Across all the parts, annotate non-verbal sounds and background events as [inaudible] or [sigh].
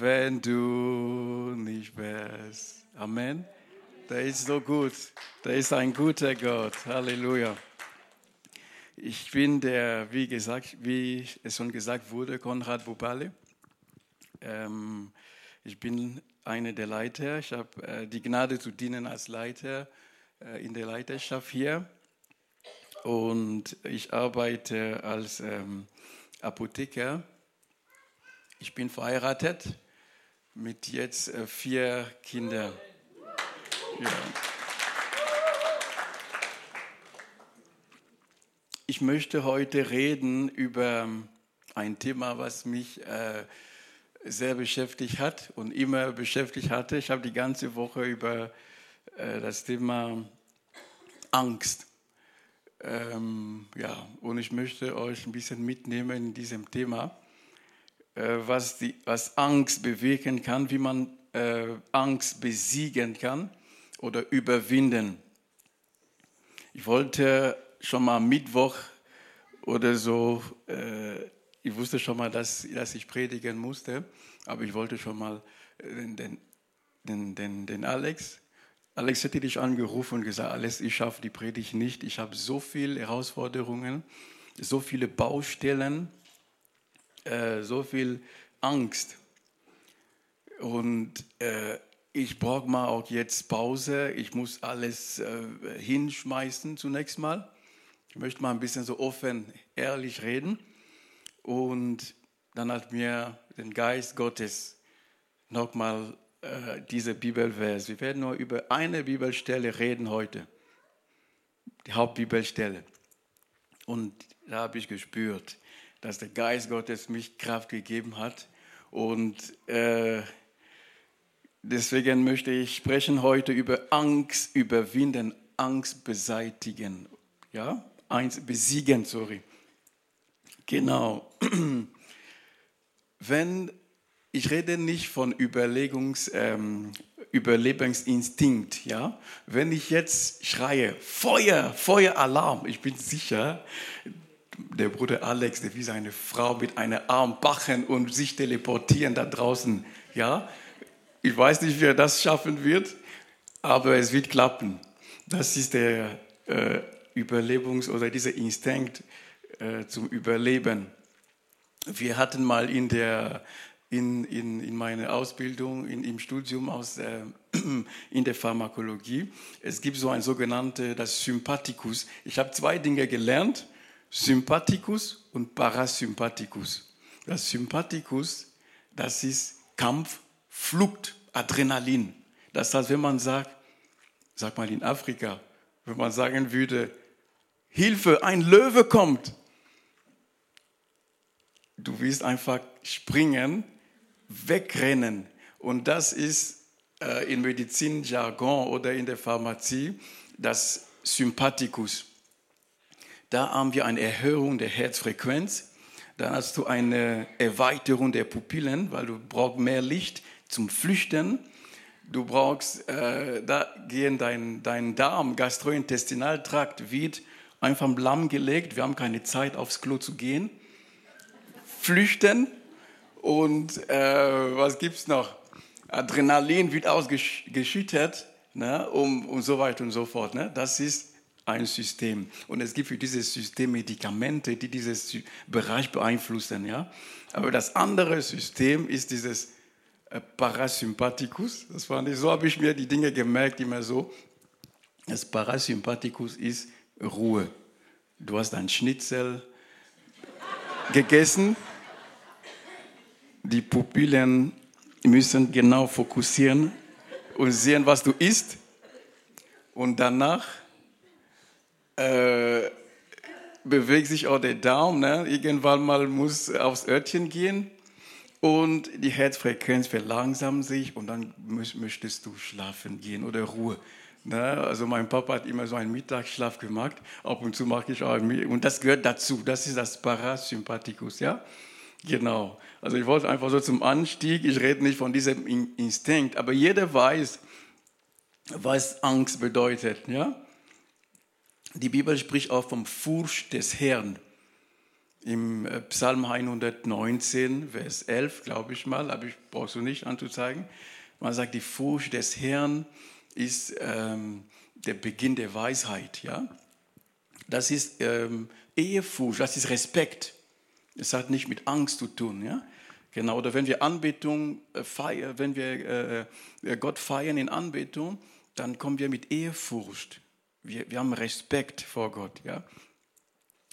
wenn du nicht wärst. Amen. Der ist so gut. Der ist ein guter Gott. Halleluja. Ich bin der, wie gesagt, wie es schon gesagt wurde, Konrad Bubale. Ähm, ich bin einer der Leiter. Ich habe äh, die Gnade zu dienen als Leiter äh, in der Leiterschaft hier. Und ich arbeite als ähm, Apotheker. Ich bin verheiratet mit jetzt äh, vier Kindern. Ja. Ich möchte heute reden über ein Thema, was mich äh, sehr beschäftigt hat und immer beschäftigt hatte. Ich habe die ganze Woche über äh, das Thema Angst. Ähm, ja, und ich möchte euch ein bisschen mitnehmen in diesem Thema, was, die, was Angst bewegen kann, wie man äh, Angst besiegen kann oder überwinden. Ich wollte schon mal Mittwoch oder so, äh, ich wusste schon mal, dass, dass ich predigen musste, aber ich wollte schon mal den, den, den, den Alex, Alex hätte dich angerufen und gesagt, Alex, ich schaffe die Predigt nicht, ich habe so viele Herausforderungen, so viele Baustellen, äh, so viel Angst. Und äh, ich brauche mal auch jetzt Pause. Ich muss alles äh, hinschmeißen zunächst mal. Ich möchte mal ein bisschen so offen, ehrlich reden. Und dann hat mir den Geist Gottes nochmal äh, diese Bibelvers. Wir werden nur über eine Bibelstelle reden heute. Die Hauptbibelstelle. Und da habe ich gespürt, dass der Geist Gottes mich Kraft gegeben hat. Und äh, deswegen möchte ich sprechen heute über Angst überwinden, Angst beseitigen. Ja, Angst besiegen, sorry. Genau. [clears throat] Wenn ich rede nicht von Überlegungs, ähm, Überlebensinstinkt, ja. Wenn ich jetzt schreie, Feuer, Feueralarm, ich bin sicher, der Bruder Alex, der wie seine Frau mit einem Arm bachen und sich teleportieren da draußen. Ja, ich weiß nicht, wie er das schaffen wird, aber es wird klappen. Das ist der äh, Überlebungs- oder dieser Instinkt äh, zum Überleben. Wir hatten mal in der in, in, in meiner Ausbildung, in, im Studium aus, äh, [clears throat] in der Pharmakologie. Es gibt so ein sogenanntes, das Sympathikus. Ich habe zwei Dinge gelernt. Sympathikus und Parasympathikus. Das Sympathikus, das ist Kampf, Flucht, Adrenalin. Das heißt, wenn man sagt, sag mal in Afrika, wenn man sagen würde, Hilfe, ein Löwe kommt, du willst einfach springen, wegrennen. Und das ist äh, in Medizinjargon oder in der Pharmazie das Sympathikus. Da haben wir eine Erhöhung der Herzfrequenz. Dann hast du eine Erweiterung der Pupillen, weil du brauchst mehr Licht zum Flüchten. Du brauchst, äh, da gehen dein, dein Darm, Gastrointestinaltrakt wird einfach lahmgelegt. Wir haben keine Zeit, aufs Klo zu gehen. Flüchten. Und äh, was es noch? Adrenalin wird ausgeschüttet, ne, um, und so weiter und so fort. Ne? Das ist ein System. Und es gibt für dieses System Medikamente, die diesen Bereich beeinflussen. Ja? Aber das andere System ist dieses äh, Parasympathikus. Das fand ich, so habe ich mir die Dinge gemerkt, immer so. Das Parasympathikus ist Ruhe. Du hast ein Schnitzel gegessen. Die Pupillen müssen genau fokussieren und sehen, was du isst. Und danach äh, bewegt sich auch der Daumen. Ne? Irgendwann mal muss aufs Örtchen gehen und die Herzfrequenz verlangsamt sich und dann möchtest du schlafen gehen oder Ruhe. Ne? Also mein Papa hat immer so einen Mittagsschlaf gemacht. Ab und zu mache ich auch und das gehört dazu. Das ist das Parasympathikus, ja? Genau. Also ich wollte einfach so zum Anstieg. Ich rede nicht von diesem Instinkt, aber jeder weiß, was Angst bedeutet, ja? Die Bibel spricht auch vom Furcht des Herrn. im äh, Psalm 119, Vers 11, glaube ich mal, aber ich brauchst du nicht anzuzeigen. Man sagt, die Furcht des Herrn ist ähm, der Beginn der Weisheit. Ja? Das ist ähm, Ehefurcht, das ist Respekt. Es hat nicht mit Angst zu tun. Ja? Genau, oder wenn wir Anbetung äh, feiern, wenn wir äh, Gott feiern in Anbetung, dann kommen wir mit Ehrfurcht. Wir, wir haben Respekt vor Gott. Ja?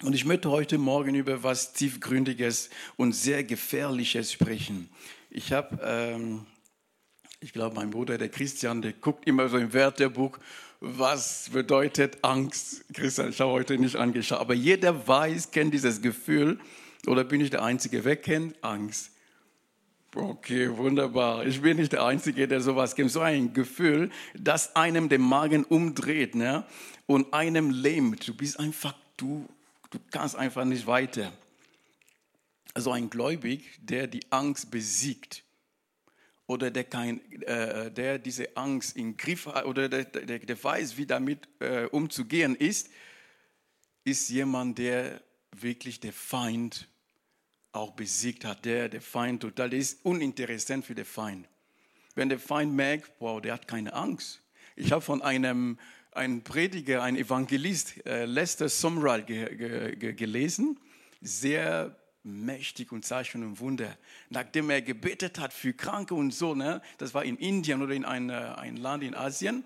Und ich möchte heute Morgen über was tiefgründiges und sehr gefährliches sprechen. Ich habe, ähm, ich glaube, mein Bruder, der Christian, der guckt immer so im Wörterbuch, was bedeutet Angst. Christian, ich habe heute nicht angeschaut, aber jeder weiß, kennt dieses Gefühl, oder bin ich der Einzige, wer kennt Angst? Okay, wunderbar. Ich bin nicht der Einzige, der sowas kennt. So ein Gefühl, das einem den Magen umdreht ne? und einem lähmt. Du bist einfach, du, du kannst einfach nicht weiter. Also ein Gläubig, der die Angst besiegt oder der, kein, äh, der diese Angst im Griff hat oder der, der, der weiß, wie damit äh, umzugehen ist, ist jemand, der wirklich der Feind auch besiegt hat, der der Feind total ist uninteressant für den Feind. Wenn der Feind merkt, wow, der hat keine Angst. Ich habe von einem, einem Prediger, einem Evangelist, äh, Lester Sumrall, ge, ge, ge, gelesen, sehr mächtig und Zeichen und Wunder. Nachdem er gebetet hat für Kranke und so, ne, das war in Indien oder in ein, ein Land in Asien.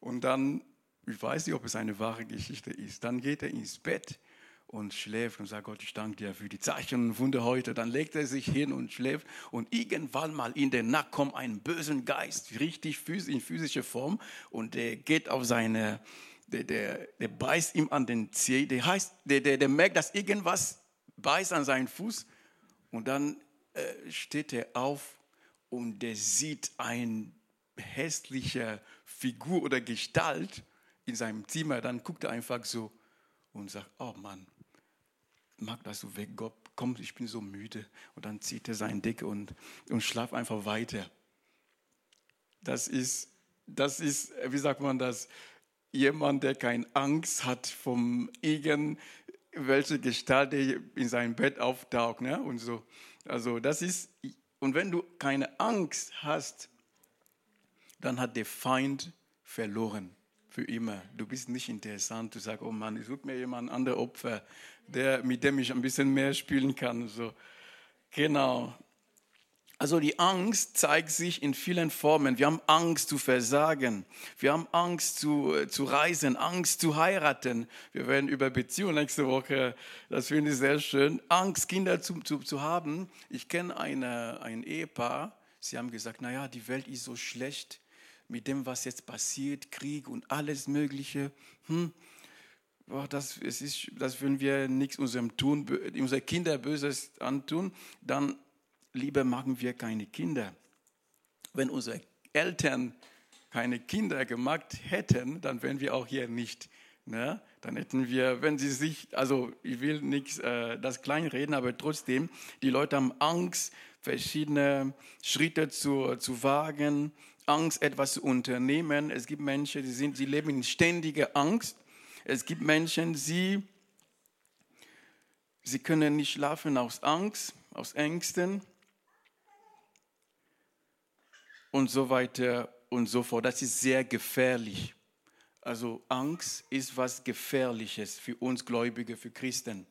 Und dann, ich weiß nicht, ob es eine wahre Geschichte ist, dann geht er ins Bett und schläft und sagt, Gott, ich danke dir für die Zeichen und Wunder heute. Dann legt er sich hin und schläft und irgendwann mal in den Nacht kommt ein bösen Geist, richtig in physischer Form und der geht auf seine, der, der, der beißt ihm an den Zeh, der, heißt, der, der, der merkt, dass irgendwas beißt an seinen Fuß und dann äh, steht er auf und der sieht eine hässliche Figur oder Gestalt in seinem Zimmer. Dann guckt er einfach so und sagt, oh Mann, mag, dass du weg, Gott, komm, ich bin so müde. Und dann zieht er sein Deck und, und schlaft einfach weiter. Das ist, das ist, wie sagt man das, jemand, der keine Angst hat vom irgendwelche Gestalt, der in seinem Bett auftaucht. Ne? Und so. Also das ist, und wenn du keine Angst hast, dann hat der Feind verloren für immer. Du bist nicht interessant. Du sagst, oh Mann, ich suche mir jemand andere Opfer der, mit dem ich ein bisschen mehr spielen kann. So. Genau. Also die Angst zeigt sich in vielen Formen. Wir haben Angst zu versagen. Wir haben Angst zu, äh, zu reisen, Angst zu heiraten. Wir werden über Beziehungen nächste Woche, das finde ich sehr schön. Angst, Kinder zu, zu, zu haben. Ich kenne eine, ein Ehepaar, sie haben gesagt, naja, die Welt ist so schlecht mit dem, was jetzt passiert, Krieg und alles Mögliche. Hm, boah, das, es ist, das würden wir nichts unserem tun, unsere Kinder Böses antun, dann lieber machen wir keine Kinder. Wenn unsere Eltern keine Kinder gemacht hätten, dann wären wir auch hier nicht. Ne? Dann hätten wir, wenn sie sich, also ich will nichts äh, das kleinreden, aber trotzdem, die Leute haben Angst, verschiedene Schritte zu, zu wagen, Angst, etwas zu unternehmen. Es gibt Menschen, die, sind, die leben in ständiger Angst es gibt Menschen, sie, sie können nicht schlafen aus Angst, aus Ängsten und so weiter und so fort. Das ist sehr gefährlich. Also Angst ist was Gefährliches für uns Gläubige, für Christen.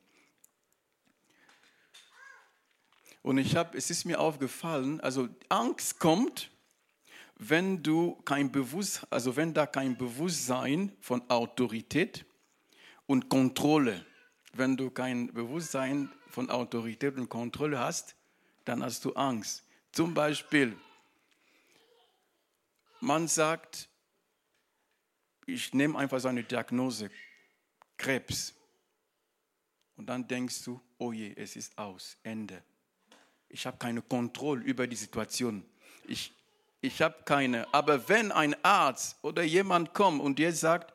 Und ich habe, es ist mir aufgefallen, also Angst kommt, wenn du kein Bewusst, also wenn da kein Bewusstsein von Autorität und Kontrolle, wenn du kein Bewusstsein von Autorität und Kontrolle hast, dann hast du Angst. Zum Beispiel, man sagt, ich nehme einfach so eine Diagnose, Krebs. Und dann denkst du, oh je, es ist aus, Ende. Ich habe keine Kontrolle über die Situation. Ich ich habe keine. Aber wenn ein Arzt oder jemand kommt und dir sagt,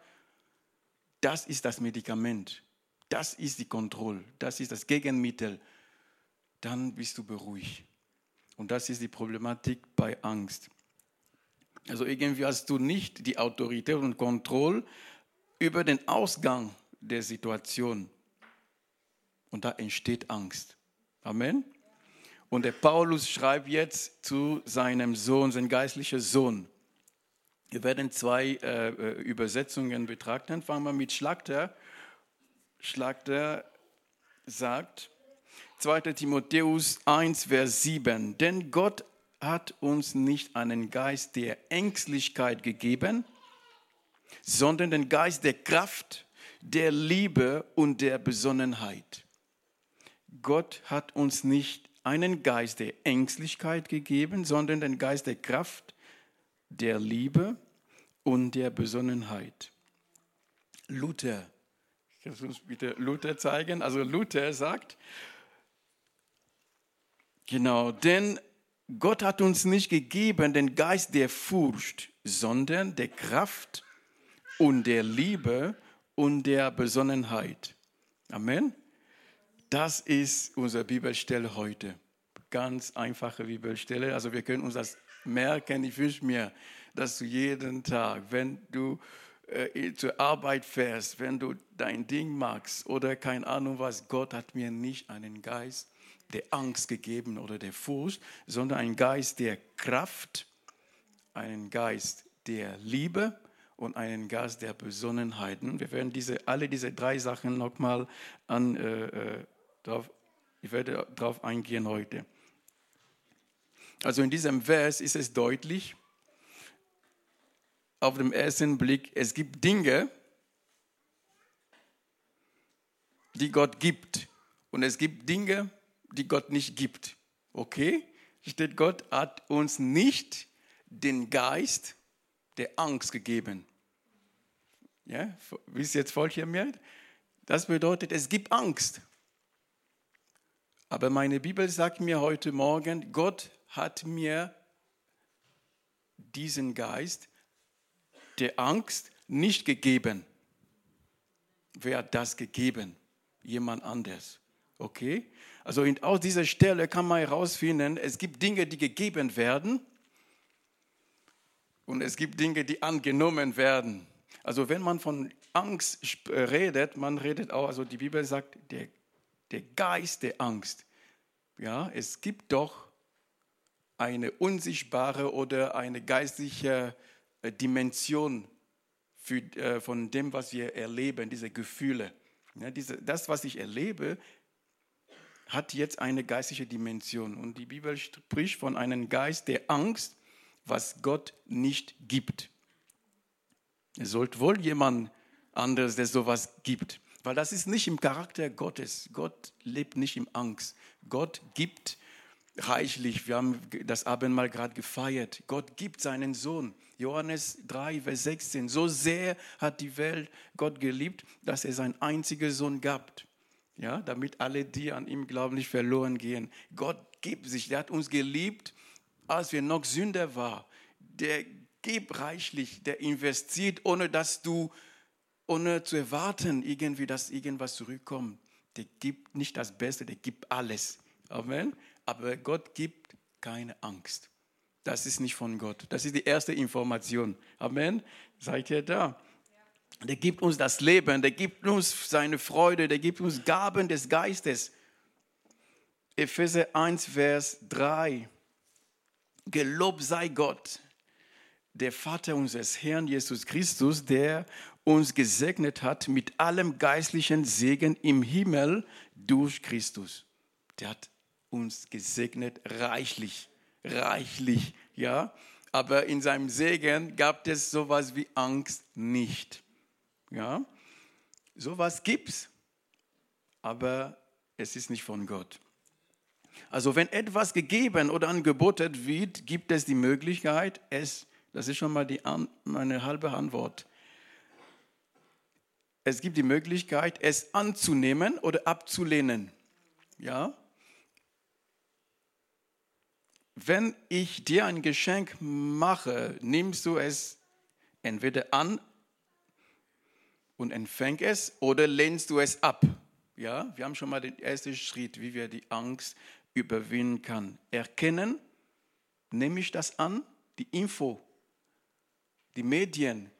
das ist das Medikament, das ist die Kontrolle, das ist das Gegenmittel, dann bist du beruhigt. Und das ist die Problematik bei Angst. Also irgendwie hast du nicht die Autorität und Kontrolle über den Ausgang der Situation. Und da entsteht Angst. Amen. Und der Paulus schreibt jetzt zu seinem Sohn, sein geistlicher Sohn. Wir werden zwei äh, äh Übersetzungen betrachten. Fangen wir mit Schlachter. Schlachter sagt, 2. Timotheus 1, Vers 7, denn Gott hat uns nicht einen Geist der Ängstlichkeit gegeben, sondern den Geist der Kraft, der Liebe und der Besonnenheit. Gott hat uns nicht einen Geist der Ängstlichkeit gegeben, sondern den Geist der Kraft, der Liebe und der Besonnenheit. Luther, kannst du uns bitte Luther zeigen? Also Luther sagt, genau, denn Gott hat uns nicht gegeben den Geist der Furcht, sondern der Kraft und der Liebe und der Besonnenheit. Amen. Das ist unsere Bibelstelle heute. Ganz einfache Bibelstelle. Also wir können uns das merken. Ich wünsche mir, dass du jeden Tag, wenn du äh, zur Arbeit fährst, wenn du dein Ding machst oder keine Ahnung was, Gott hat mir nicht einen Geist der Angst gegeben oder der Furcht, sondern einen Geist der Kraft, einen Geist der Liebe und einen Geist der Besonnenheit. Wir werden diese, alle diese drei Sachen nochmal an, äh, drauf, ich werde darauf eingehen heute. Also in diesem Vers ist es deutlich, auf den ersten Blick, es gibt Dinge, die Gott gibt. Und es gibt Dinge, die Gott nicht gibt. Okay? Steht, Gott hat uns nicht den Geist der Angst gegeben. Ja, wisst ihr jetzt voll hier mehr? Das bedeutet, es gibt Angst. Aber meine Bibel sagt mir heute Morgen, Gott hat mir diesen Geist der Angst nicht gegeben. Wer hat das gegeben? Jemand anders. Okay? Also aus dieser Stelle kann man herausfinden, es gibt Dinge, die gegeben werden und es gibt Dinge, die angenommen werden. Also wenn man von Angst redet, man redet auch, also die Bibel sagt, der der Geist der Angst. Ja, es gibt doch eine unsichtbare oder eine geistliche äh, Dimension für, äh, von dem, was wir erleben, diese Gefühle. Ja, diese, das, was ich erlebe, hat jetzt eine geistliche Dimension. Und die Bibel spricht von einem Geist der Angst, was Gott nicht gibt. Es sollte wohl jemand anderes, der sowas gibt. Weil das ist nicht im Charakter Gottes. Gott lebt nicht im Angst. Gott gibt reichlich. Wir haben das Abendmahl gerade gefeiert. Gott gibt seinen Sohn. Johannes 3, Vers 16. So sehr hat die Welt Gott geliebt, dass er seinen einzigen Sohn gab. Ja, damit alle, die an ihm glauben, nicht verloren gehen. Gott gibt sich. Der hat uns geliebt, als wir noch Sünder waren. Der gibt reichlich. Der investiert, ohne dass du ohne zu erwarten, irgendwie, dass irgendwas zurückkommt. Der gibt nicht das Beste, der gibt alles. Amen. Aber Gott gibt keine Angst. Das ist nicht von Gott. Das ist die erste Information. Amen. Seid ihr da? Der gibt uns das Leben, der gibt uns seine Freude, der gibt uns Gaben des Geistes. Epheser 1, Vers 3. Gelobt sei Gott, der Vater unseres Herrn Jesus Christus, der uns gesegnet hat mit allem geistlichen Segen im Himmel durch Christus. Der hat uns gesegnet reichlich, reichlich, ja. Aber in seinem Segen gab es sowas wie Angst nicht, ja. Sowas gibt's, aber es ist nicht von Gott. Also wenn etwas gegeben oder angeboten wird, gibt es die Möglichkeit, es, das ist schon mal die, meine halbe Antwort, es gibt die Möglichkeit, es anzunehmen oder abzulehnen. Ja? Wenn ich dir ein Geschenk mache, nimmst du es entweder an und empfängst es oder lehnst du es ab. Ja, wir haben schon mal den ersten Schritt, wie wir die Angst überwinden kann. Erkennen, nehme ich das an, die Info, die Medien,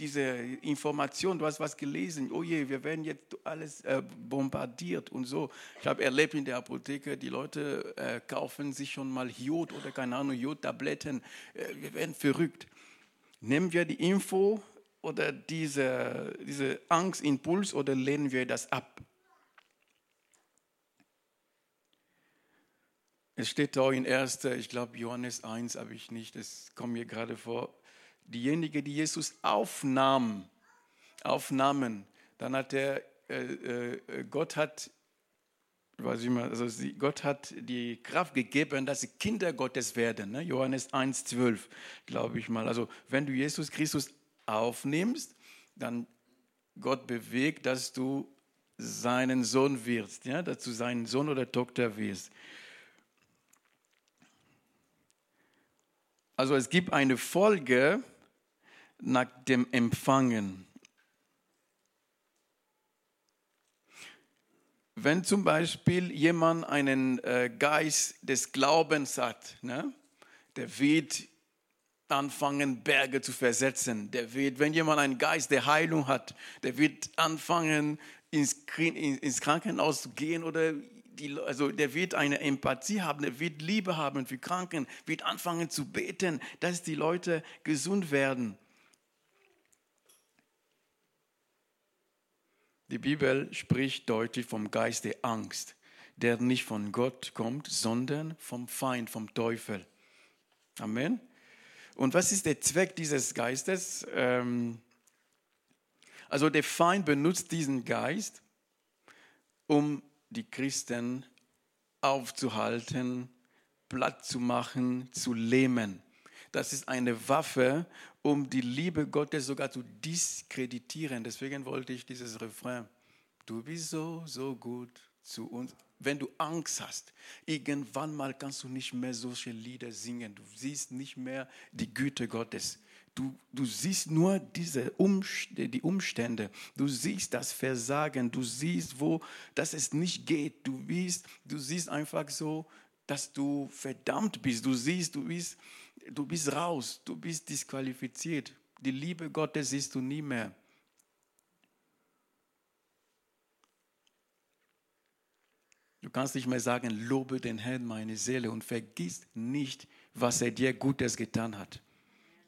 diese Information, du hast was gelesen, oh je, wir werden jetzt alles äh, bombardiert und so. Ich habe erlebt in der Apotheke, die Leute äh, kaufen sich schon mal Jod oder keine Ahnung, Jodtabletten. Äh, wir werden verrückt. Nehmen wir die Info oder diese, diese Angstimpuls oder lehnen wir das ab? Es steht auch in 1. ich glaube Johannes 1, habe ich nicht, das kommt mir gerade vor. Diejenigen, die Jesus aufnahm, aufnahmen, dann hat er, äh, äh, Gott hat, weiß ich mal, also sie, Gott hat die Kraft gegeben, dass sie Kinder Gottes werden. Ne? Johannes 1, 12, glaube ich mal. Also wenn du Jesus Christus aufnimmst, dann Gott bewegt, dass du seinen Sohn wirst, ja? dass du seinen Sohn oder Tochter wirst. Also es gibt eine Folge nach dem Empfangen. Wenn zum Beispiel jemand einen äh, Geist des Glaubens hat, ne, der wird anfangen, Berge zu versetzen. Der wird, wenn jemand einen Geist der Heilung hat, der wird anfangen, ins, ins Krankenhaus zu gehen oder die, also der wird eine Empathie haben, der wird Liebe haben für Kranken, wird anfangen zu beten, dass die Leute gesund werden. Die Bibel spricht deutlich vom Geist der Angst, der nicht von Gott kommt, sondern vom Feind, vom Teufel. Amen. Und was ist der Zweck dieses Geistes? Ähm, also der Feind benutzt diesen Geist, um die Christen aufzuhalten, platt zu machen, zu lähmen. Das ist eine Waffe, um die Liebe Gottes sogar zu diskreditieren. Deswegen wollte ich dieses Refrain. Du bist so, so gut zu uns. Wenn du Angst hast, irgendwann mal kannst du nicht mehr solche Lieder singen. Du siehst nicht mehr die Güte Gottes. Du, du siehst nur diese Umstände, die Umstände. Du siehst das Versagen. Du siehst, wo, dass es nicht geht. Du siehst, du siehst einfach so, dass du verdammt bist. Du siehst, du bist, du bist raus. Du bist disqualifiziert. Die Liebe Gottes siehst du nie mehr. Du kannst nicht mehr sagen, lobe den Herrn meine Seele und vergiss nicht, was er dir Gutes getan hat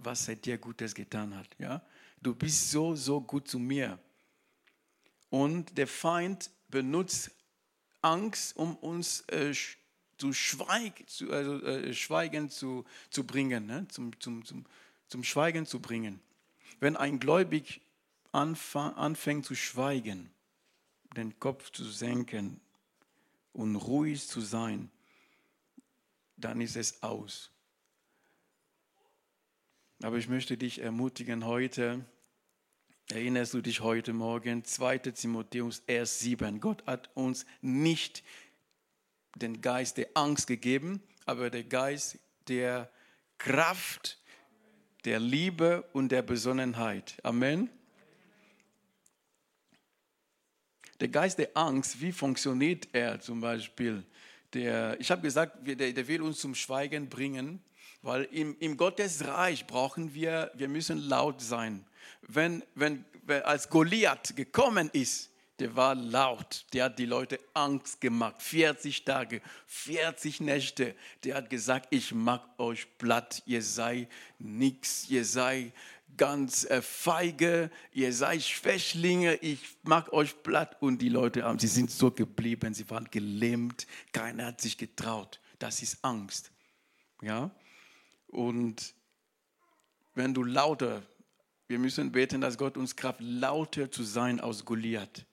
was er dir Gutes getan hat. Ja? Du bist so, so gut zu mir. Und der Feind benutzt Angst, um uns äh, zu, Schweig, zu, also, äh, Schweigen zu, zu bringen, ne? zum, zum, zum, zum Schweigen zu bringen. Wenn ein Gläubig anfängt zu schweigen, den Kopf zu senken und ruhig zu sein, dann ist es aus. Aber ich möchte dich ermutigen heute, erinnerst du dich heute Morgen, 2 Timotheus 1, 7, Gott hat uns nicht den Geist der Angst gegeben, aber der Geist der Kraft, der Liebe und der Besonnenheit. Amen. Der Geist der Angst, wie funktioniert er zum Beispiel? Der, ich habe gesagt, der, der will uns zum Schweigen bringen. Weil im, im Gottesreich brauchen wir, wir müssen laut sein. Wenn, wenn, als Goliath gekommen ist, der war laut, der hat die Leute Angst gemacht. 40 Tage, 40 Nächte. Der hat gesagt, ich mag euch platt, ihr seid nichts, ihr seid ganz äh, feige, ihr seid Schwächlinge, ich mag euch platt. Und die Leute, sie sind so geblieben, sie waren gelähmt, keiner hat sich getraut. Das ist Angst. Ja? Und wenn du lauter, wir müssen beten, dass Gott uns Kraft, lauter zu sein aus Goliath.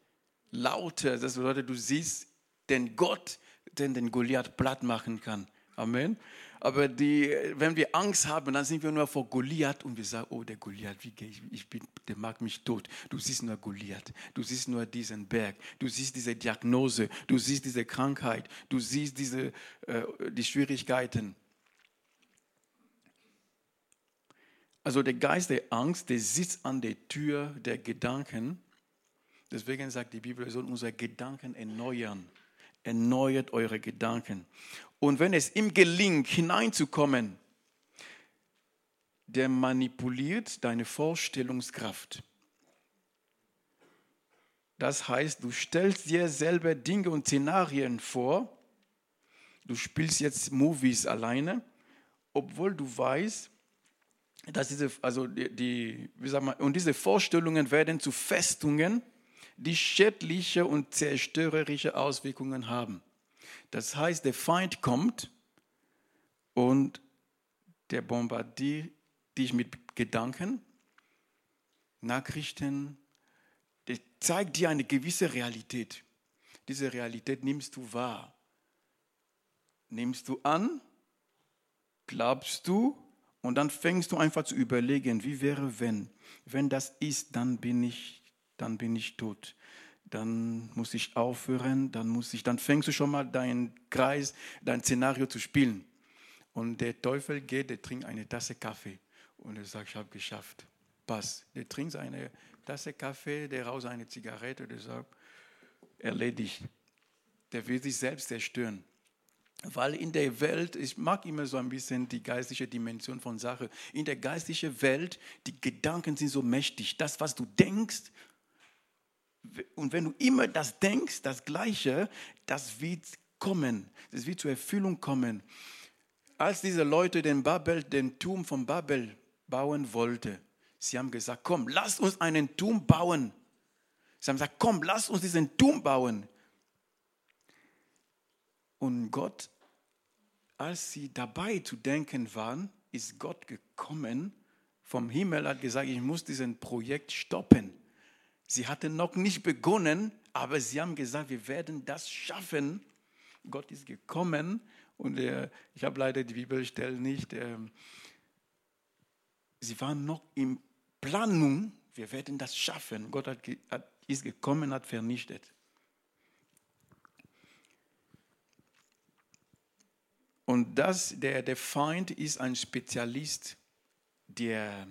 Lauter, das bedeutet, du siehst den Gott, den den Goliath platt machen kann. Amen. Aber die, wenn wir Angst haben, dann sind wir nur vor Goliath und wir sagen, oh, der Goliath, wie gehe ich, ich bin, der mag mich tot. Du siehst nur Goliath, du siehst nur diesen Berg, du siehst diese Diagnose, du siehst diese Krankheit, du siehst diese, äh, die Schwierigkeiten. Also der Geist der Angst, der sitzt an der Tür der Gedanken. Deswegen sagt die Bibel, wir sollen unsere Gedanken erneuern. Erneuert eure Gedanken. Und wenn es ihm gelingt, hineinzukommen, der manipuliert deine Vorstellungskraft. Das heißt, du stellst dir selber Dinge und Szenarien vor. Du spielst jetzt Movies alleine, obwohl du weißt, dass diese, also die, die wie sag mal, und diese Vorstellungen werden zu Festungen, die schädliche und zerstörerische Auswirkungen haben. Das heißt, der Feind kommt und der bombardiert dich mit Gedanken, Nachrichten, der zeigt dir eine gewisse Realität. Diese Realität nimmst du wahr. Nimmst du an, glaubst du und dann fängst du einfach zu überlegen, wie wäre wenn? Wenn das ist, dann bin ich, dann bin ich tot. Dann muss ich aufhören, dann muss ich, dann fängst du schon mal deinen Kreis, dein Szenario zu spielen. Und der Teufel geht, der trinkt eine Tasse Kaffee und er sagt, ich habe geschafft. Pass. Der trinkt eine Tasse Kaffee, der raus eine Zigarette, der sagt, erledigt. Der will sich selbst zerstören. Weil in der Welt, ich mag immer so ein bisschen die geistliche Dimension von Sache, in der geistlichen Welt, die Gedanken sind so mächtig. Das, was du denkst, und wenn du immer das denkst, das Gleiche, das wird kommen, das wird zur Erfüllung kommen. Als diese Leute den Babel, den Turm von Babel bauen wollten, sie haben gesagt, komm, lass uns einen Turm bauen. Sie haben gesagt, komm, lass uns diesen Turm bauen. Und Gott, als sie dabei zu denken waren, ist Gott gekommen vom Himmel, hat gesagt, ich muss diesen Projekt stoppen. Sie hatten noch nicht begonnen, aber sie haben gesagt, wir werden das schaffen. Gott ist gekommen und äh, ich habe leider die Bibelstelle nicht. Äh, sie waren noch in Planung, wir werden das schaffen. Gott hat, hat, ist gekommen, hat vernichtet. Und das, der, der Feind ist ein Spezialist, der,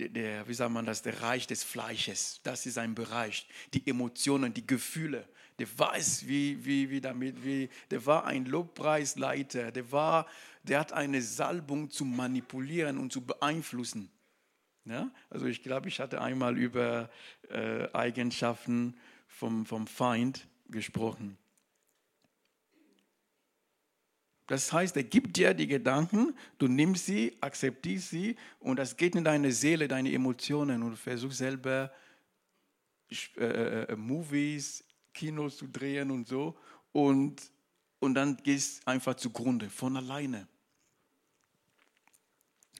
der, wie sagt man das, der Reich des Fleisches. Das ist ein Bereich. Die Emotionen, die Gefühle. Der weiß, wie, wie, wie damit, wie, der war ein Lobpreisleiter. Der, war, der hat eine Salbung zu manipulieren und zu beeinflussen. Ja? Also ich glaube, ich hatte einmal über äh, Eigenschaften vom, vom Feind gesprochen. Das heißt, er gibt dir die Gedanken, du nimmst sie, akzeptierst sie und das geht in deine Seele, deine Emotionen und versuchst selber äh, äh, äh, Movies, Kinos zu drehen und so und, und dann gehst einfach zugrunde von alleine.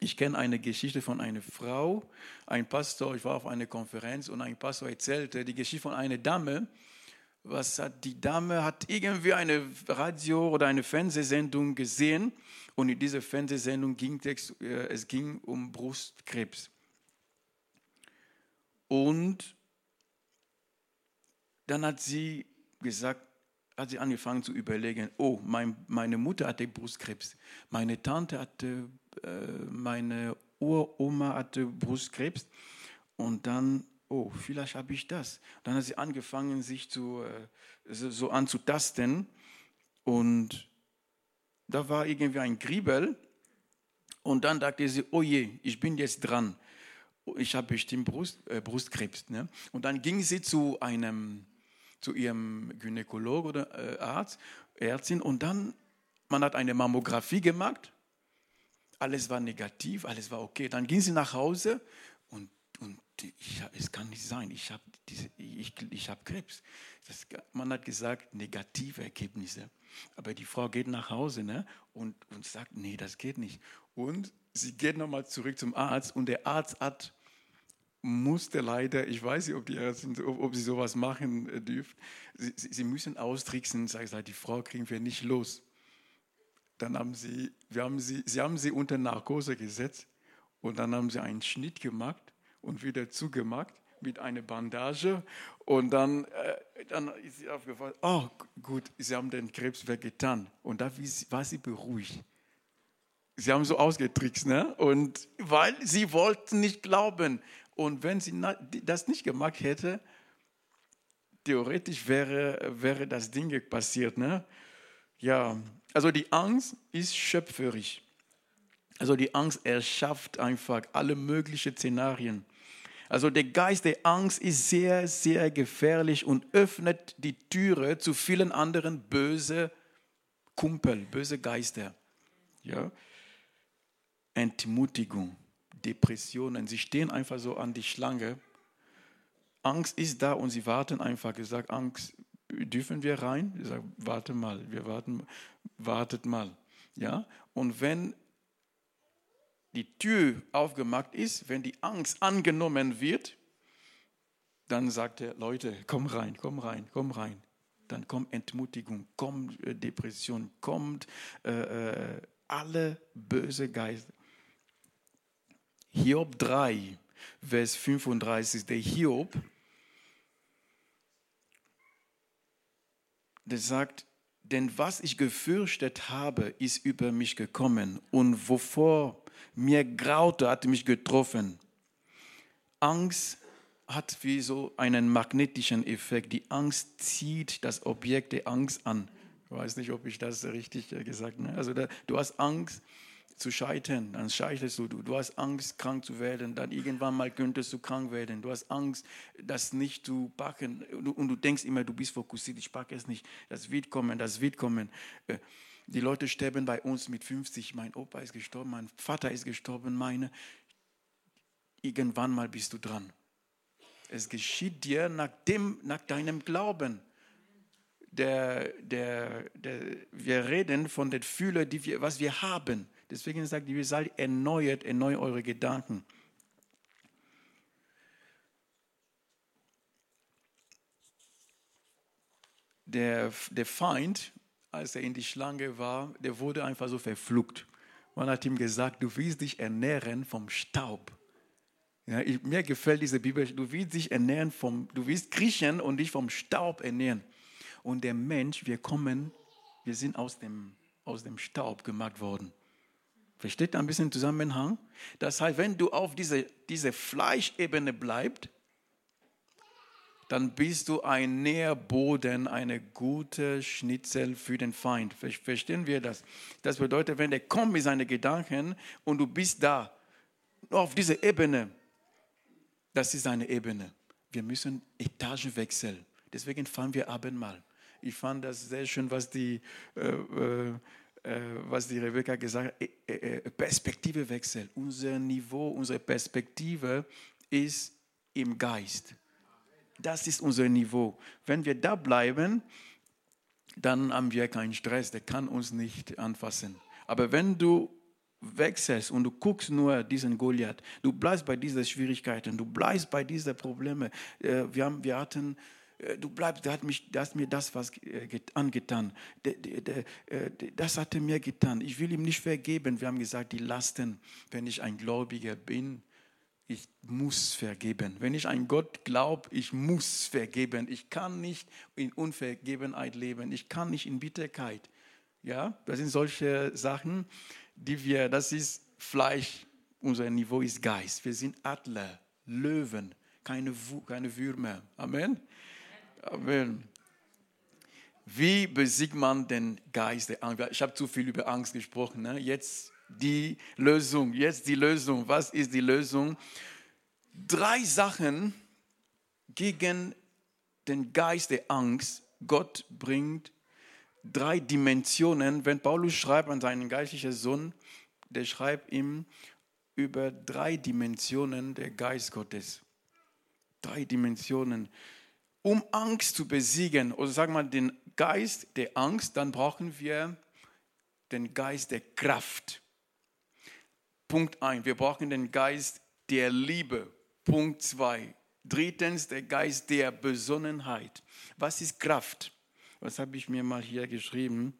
Ich kenne eine Geschichte von einer Frau, ein Pastor, ich war auf einer Konferenz und ein Pastor erzählte die Geschichte von einer Dame, was hat die Dame hat irgendwie eine Radio oder eine Fernsehsendung gesehen und in dieser Fernsehsendung ging es, äh, es ging um Brustkrebs. Und dann hat sie gesagt, hat sie angefangen zu überlegen, oh, mein, meine Mutter hatte Brustkrebs, meine Tante hatte, äh, meine Uroma hatte Brustkrebs und dann oh, vielleicht habe ich das. Dann hat sie angefangen, sich zu, äh, so anzutasten und da war irgendwie ein Griebel und dann dachte sie, oh je, ich bin jetzt dran. Ich habe bestimmt Brust, äh, Brustkrebs. Ne? Und dann ging sie zu einem, zu ihrem Gynäkolog oder äh, Arzt, Ärztin und dann, man hat eine Mammographie gemacht. Alles war negativ, alles war okay. Dann ging sie nach Hause und, und ich, es kann nicht sein, ich habe ich, ich hab Krebs. Das, man hat gesagt, negative Ergebnisse. Aber die Frau geht nach Hause ne, und, und sagt, nee, das geht nicht. Und sie geht nochmal zurück zum Arzt und der Arzt hat, musste leider, ich weiß nicht, ob, die Ärzte, ob, ob sie sowas machen äh, dürfen, sie, sie müssen austricksen, sage ich, die Frau kriegen wir nicht los. Dann haben sie, wir haben sie, sie haben sie unter Narkose gesetzt und dann haben sie einen Schnitt gemacht und wieder zugemacht mit einer Bandage. Und dann, äh, dann ist sie aufgefallen, oh gut, sie haben den Krebs weggetan. Und da war sie beruhigt. Sie haben so ausgetrickst, ne? Und weil sie wollten nicht glauben. Und wenn sie das nicht gemacht hätte, theoretisch wäre, wäre das Ding passiert, ne? Ja, also die Angst ist schöpferisch. Also die Angst erschafft einfach alle möglichen Szenarien. Also der Geist der Angst ist sehr, sehr gefährlich und öffnet die Türe zu vielen anderen böse Kumpel, böse Geister. Ja? Entmutigung, Depressionen, sie stehen einfach so an die Schlange. Angst ist da und sie warten einfach. Gesagt, Angst, dürfen wir rein? Ich sage, warte mal, wir warten, wartet mal. Ja? Und wenn die Tür aufgemacht ist, wenn die Angst angenommen wird, dann sagt er, Leute, komm rein, komm rein, komm rein. Dann kommt Entmutigung, kommt äh, Depression, kommt äh, äh, alle böse Geister. Hiob 3, Vers 35, der Hiob, der sagt, denn was ich gefürchtet habe, ist über mich gekommen und wovor mir graute, hat mich getroffen. Angst hat wie so einen magnetischen Effekt. Die Angst zieht das Objekt der Angst an. Ich weiß nicht, ob ich das richtig gesagt habe. Also da, du hast Angst zu scheitern, dann scheiterst du. Du hast Angst, krank zu werden, dann irgendwann mal könntest du krank werden. Du hast Angst, das nicht zu packen und du denkst immer, du bist fokussiert, ich packe es nicht. Das wird kommen, das wird kommen. Äh, die Leute sterben bei uns mit 50. Mein Opa ist gestorben, mein Vater ist gestorben, meine. Irgendwann mal bist du dran. Es geschieht dir nach, dem, nach deinem Glauben. Der, der, der, wir reden von den Fühlen, die wir, was wir haben. Deswegen sagt die Bibel, erneuert, erneuert eure Gedanken. Der, der Feind als er in die Schlange war, der wurde einfach so verflucht. Man hat ihm gesagt, du willst dich ernähren vom Staub. Ja, ich, mir gefällt diese Bibel, du willst dich ernähren vom, du willst kriechen und dich vom Staub ernähren. Und der Mensch, wir kommen, wir sind aus dem, aus dem Staub gemacht worden. Versteht ein bisschen Zusammenhang? Das heißt, wenn du auf diese, diese Fleischebene bleibst, dann bist du ein Nährboden, eine gute Schnitzel für den Feind. Verstehen wir das? Das bedeutet, wenn der kommt mit seinen Gedanken und du bist da, auf dieser Ebene, das ist eine Ebene. Wir müssen Etage wechseln. Deswegen fahren wir Abendmahl. Ich fand das sehr schön, was die, äh, äh was die Rebecca gesagt hat. Äh, äh, Perspektive wechseln. Unser Niveau, unsere Perspektive ist im Geist. Das ist unser Niveau. Wenn wir da bleiben, dann haben wir keinen Stress, der kann uns nicht anfassen. Aber wenn du wechselst und du guckst nur diesen Goliath, du bleibst bei diesen Schwierigkeiten, du bleibst bei diesen Problemen. Äh, wir, haben, wir hatten, äh, du bleibst, der hat, mich, der mir das was äh, angetan. Das hat er mir getan. Ich will ihm nicht vergeben. Wir haben gesagt, die Lasten, wenn ich ein Gläubiger bin, ich muss vergeben. Wenn ich an Gott glaube, ich muss vergeben. Ich kann nicht in Unvergebenheit leben. Ich kann nicht in Bitterkeit. Ja, das sind solche Sachen, die wir, das ist Fleisch, unser Niveau ist Geist. Wir sind Adler, Löwen, keine, keine Würmer. Amen. Amen. Wie besiegt man den Geist der Angst? Ich habe zu viel über Angst gesprochen. Ne? Jetzt die Lösung. Jetzt die Lösung. Was ist die Lösung? Drei Sachen gegen den Geist der Angst. Gott bringt drei Dimensionen. Wenn Paulus schreibt an seinen geistlichen Sohn, der schreibt ihm über drei Dimensionen der Geist Gottes. Drei Dimensionen. Um Angst zu besiegen, oder sagen wir den Geist der Angst, dann brauchen wir den Geist der Kraft. Punkt 1, wir brauchen den Geist der Liebe. Punkt 2, drittens der Geist der Besonnenheit. Was ist Kraft? Was habe ich mir mal hier geschrieben?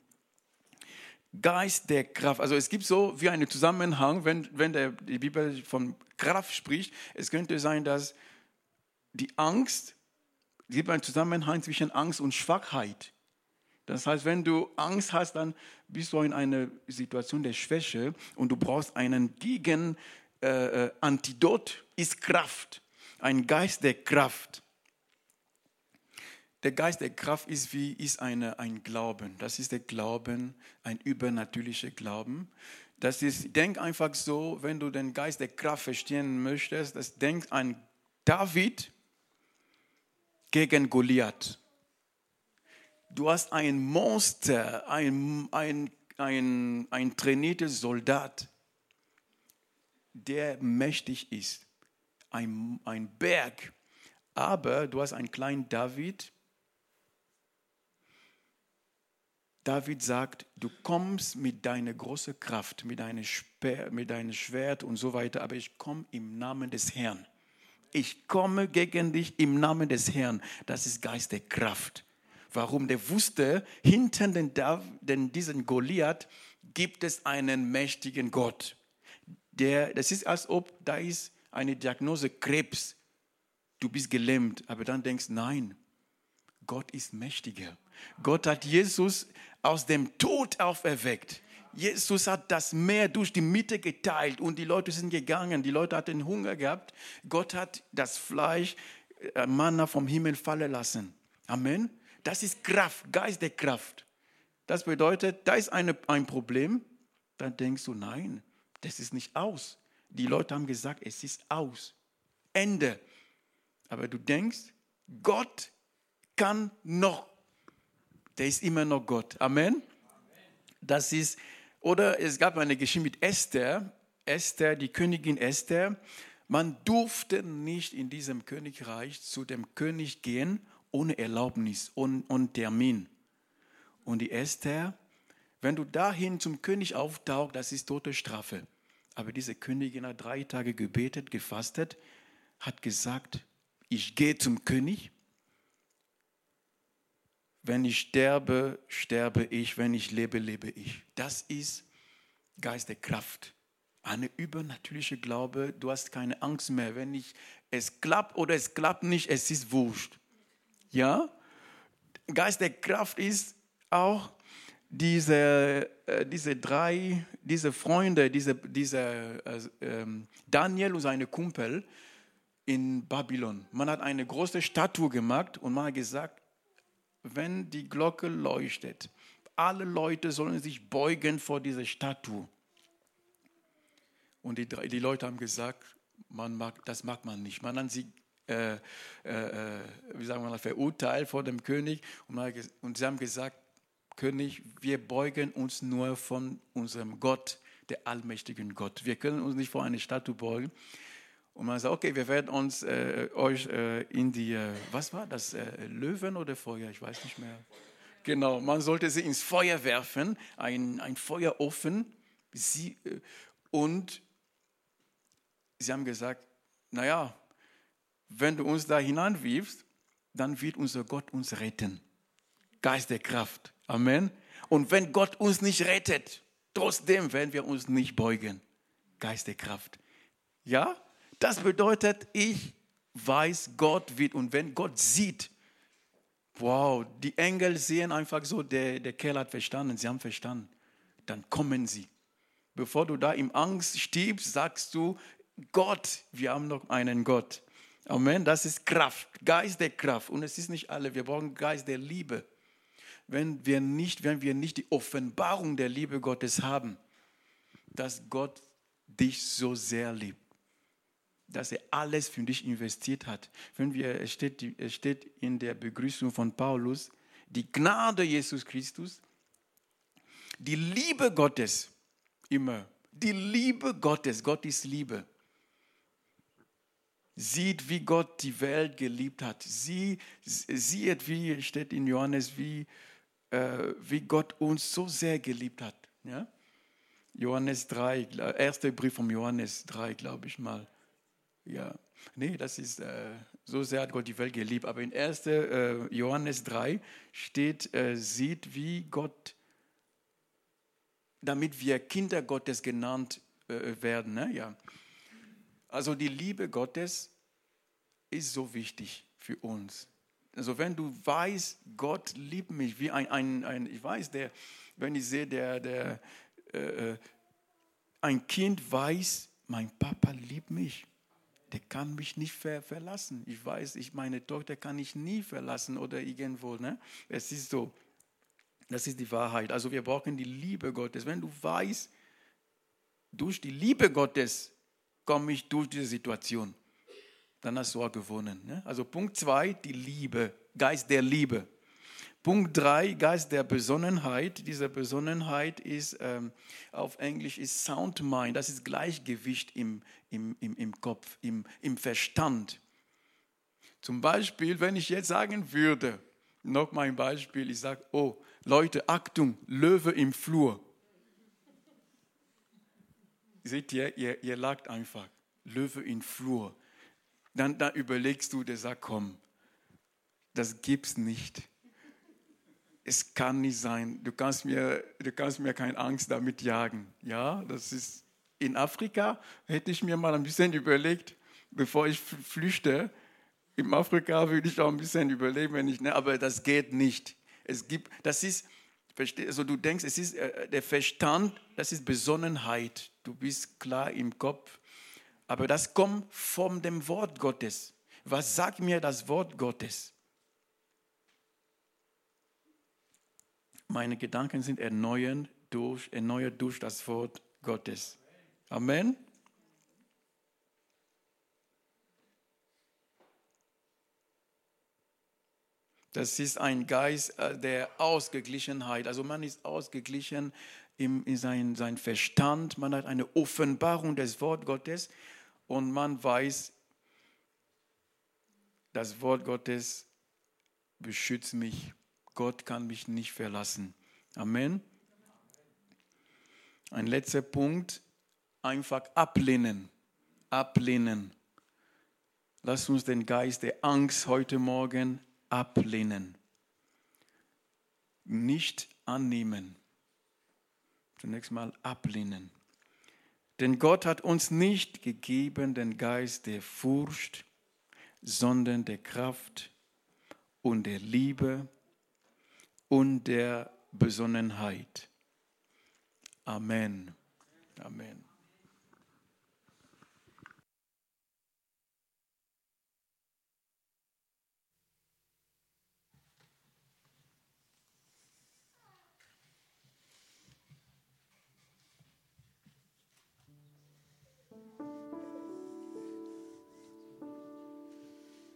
Geist der Kraft. Also es gibt so wie einen Zusammenhang, wenn, wenn der, die Bibel von Kraft spricht. Es könnte sein, dass die Angst, gibt einen Zusammenhang zwischen Angst und Schwachheit. Das heißt, wenn du Angst hast, dann bist du in einer Situation der Schwäche und du brauchst einen Gegen äh, äh, ist Kraft, ein Geist der Kraft. Der Geist der Kraft ist wie ist eine, ein Glauben. Das ist der Glauben, ein übernatürlicher Glauben. Das ist, denk einfach so, wenn du den Geist der Kraft verstehen möchtest, das denk an David gegen Goliath. Du hast ein Monster, ein, ein, ein, ein trainierter Soldat, der mächtig ist. Ein, ein Berg. Aber du hast einen kleinen David. David sagt, du kommst mit deiner großen Kraft, mit deinem, mit deinem Schwert und so weiter, aber ich komme im Namen des Herrn. Ich komme gegen dich im Namen des Herrn. Das ist Geist der Kraft. Warum? Der wusste, hinter den, den, diesen Goliath gibt es einen mächtigen Gott. Der, das ist, als ob da ist eine Diagnose Krebs. Du bist gelähmt, aber dann denkst, nein, Gott ist mächtiger. Gott hat Jesus aus dem Tod auferweckt. Jesus hat das Meer durch die Mitte geteilt und die Leute sind gegangen. Die Leute hatten Hunger gehabt. Gott hat das Fleisch, äh, Manna vom Himmel fallen lassen. Amen. Das ist Kraft, Geist der Kraft. Das bedeutet, da ist eine, ein Problem, dann denkst du, nein, das ist nicht aus. Die Leute haben gesagt, es ist aus. Ende. Aber du denkst, Gott kann noch. Der ist immer noch Gott. Amen. Das ist, oder es gab eine Geschichte mit Esther. Esther, die Königin Esther. Man durfte nicht in diesem Königreich zu dem König gehen ohne Erlaubnis und, und Termin. Und die Esther, wenn du dahin zum König auftauchst, das ist tote Strafe. Aber diese Königin hat drei Tage gebetet, gefastet, hat gesagt, ich gehe zum König. Wenn ich sterbe, sterbe ich. Wenn ich lebe, lebe ich. Das ist Geist der Kraft. Eine übernatürliche Glaube. Du hast keine Angst mehr. Wenn ich, es klappt oder es klappt nicht, es ist wurscht. Ja? Geist der Kraft ist auch diese, äh, diese drei, diese Freunde, diese, diese äh, ähm, Daniel und seine Kumpel in Babylon. Man hat eine große Statue gemacht und man hat gesagt, wenn die Glocke leuchtet, alle Leute sollen sich beugen vor dieser Statue. Und die, die Leute haben gesagt, man mag, das mag man nicht. Man hat sie äh, äh, äh, wie sagen wir verurteilt vor dem König und, und sie haben gesagt, König, wir beugen uns nur von unserem Gott, der allmächtigen Gott. Wir können uns nicht vor eine Statue beugen. Und man sagt, okay, wir werden uns äh, euch äh, in die, äh, was war das, äh, Löwen oder Feuer, ich weiß nicht mehr. Genau, man sollte sie ins Feuer werfen, ein, ein Feuerofen. Sie, äh, und sie haben gesagt, naja, wenn du uns da hineinwirfst, dann wird unser Gott uns retten. Geist der Kraft. Amen. Und wenn Gott uns nicht rettet, trotzdem werden wir uns nicht beugen. Geist der Kraft. Ja, das bedeutet, ich weiß, Gott wird. Und wenn Gott sieht, wow, die Engel sehen einfach so, der, der Kerl hat verstanden, sie haben verstanden, dann kommen sie. Bevor du da im Angst stirbst, sagst du, Gott, wir haben noch einen Gott. Amen. Das ist Kraft, Geist der Kraft. Und es ist nicht alle. Wir brauchen Geist der Liebe. Wenn wir nicht, wenn wir nicht die Offenbarung der Liebe Gottes haben, dass Gott dich so sehr liebt, dass er alles für dich investiert hat. Wenn wir, es steht, es steht in der Begrüßung von Paulus, die Gnade Jesus Christus, die Liebe Gottes, immer, die Liebe Gottes, Gott ist Liebe sieht, wie Gott die Welt geliebt hat. Sie sieht, wie steht in Johannes, wie, äh, wie Gott uns so sehr geliebt hat. Ja? Johannes 3, erster Brief von Johannes 3, glaube ich mal. Ja, nee, das ist, äh, so sehr hat Gott die Welt geliebt. Aber in 1. Äh, Johannes 3 steht, äh, sieht, wie Gott, damit wir Kinder Gottes genannt äh, werden. Ne? Ja. Also die Liebe Gottes ist so wichtig für uns. Also wenn du weißt, Gott liebt mich, wie ein, ein, ein ich weiß, der, wenn ich sehe, der, der, äh, äh, ein Kind weiß, mein Papa liebt mich, der kann mich nicht ver verlassen. Ich weiß, ich meine Tochter kann ich nie verlassen oder irgendwo. Ne? Es ist so, das ist die Wahrheit. Also wir brauchen die Liebe Gottes. Wenn du weißt, durch die Liebe Gottes komme ich durch diese Situation. Dann hast du auch gewonnen. Ne? Also Punkt zwei, die Liebe, Geist der Liebe. Punkt drei, Geist der Besonnenheit. Diese Besonnenheit ist ähm, auf Englisch ist Sound Mind. Das ist Gleichgewicht im, im, im, im Kopf, im, im Verstand. Zum Beispiel, wenn ich jetzt sagen würde, noch mal ein Beispiel, ich sage, oh Leute, Achtung, Löwe im Flur. Seht ihr, ihr, ihr lagt einfach, Löwe im Flur. Dann, dann überlegst du, der sagt, komm, das gibt's nicht es kann nicht sein, du kannst mir, du kannst mir keine Angst damit jagen. Ja, das ist in Afrika, hätte ich mir mal ein bisschen überlegt, bevor ich flüchte. In Afrika würde ich auch ein bisschen überlegen, wenn ich, ne, aber das geht nicht. Es gibt, das ist, also du denkst, es ist äh, der Verstand, das ist Besonnenheit. Du bist klar im Kopf, aber das kommt von dem Wort Gottes. Was sagt mir das Wort Gottes? Meine Gedanken sind erneuert durch, erneuert durch das Wort Gottes. Amen. Das ist ein Geist äh, der Ausgeglichenheit. Also man ist ausgeglichen in, in sein, sein Verstand, man hat eine Offenbarung des Wort Gottes und man weiß, das Wort Gottes beschützt mich Gott kann mich nicht verlassen. Amen. Ein letzter Punkt, einfach ablehnen. Ablehnen. Lass uns den Geist der Angst heute Morgen ablehnen. Nicht annehmen. Zunächst mal ablehnen. Denn Gott hat uns nicht gegeben den Geist der Furcht, sondern der Kraft und der Liebe und der Besonnenheit. Amen. Amen.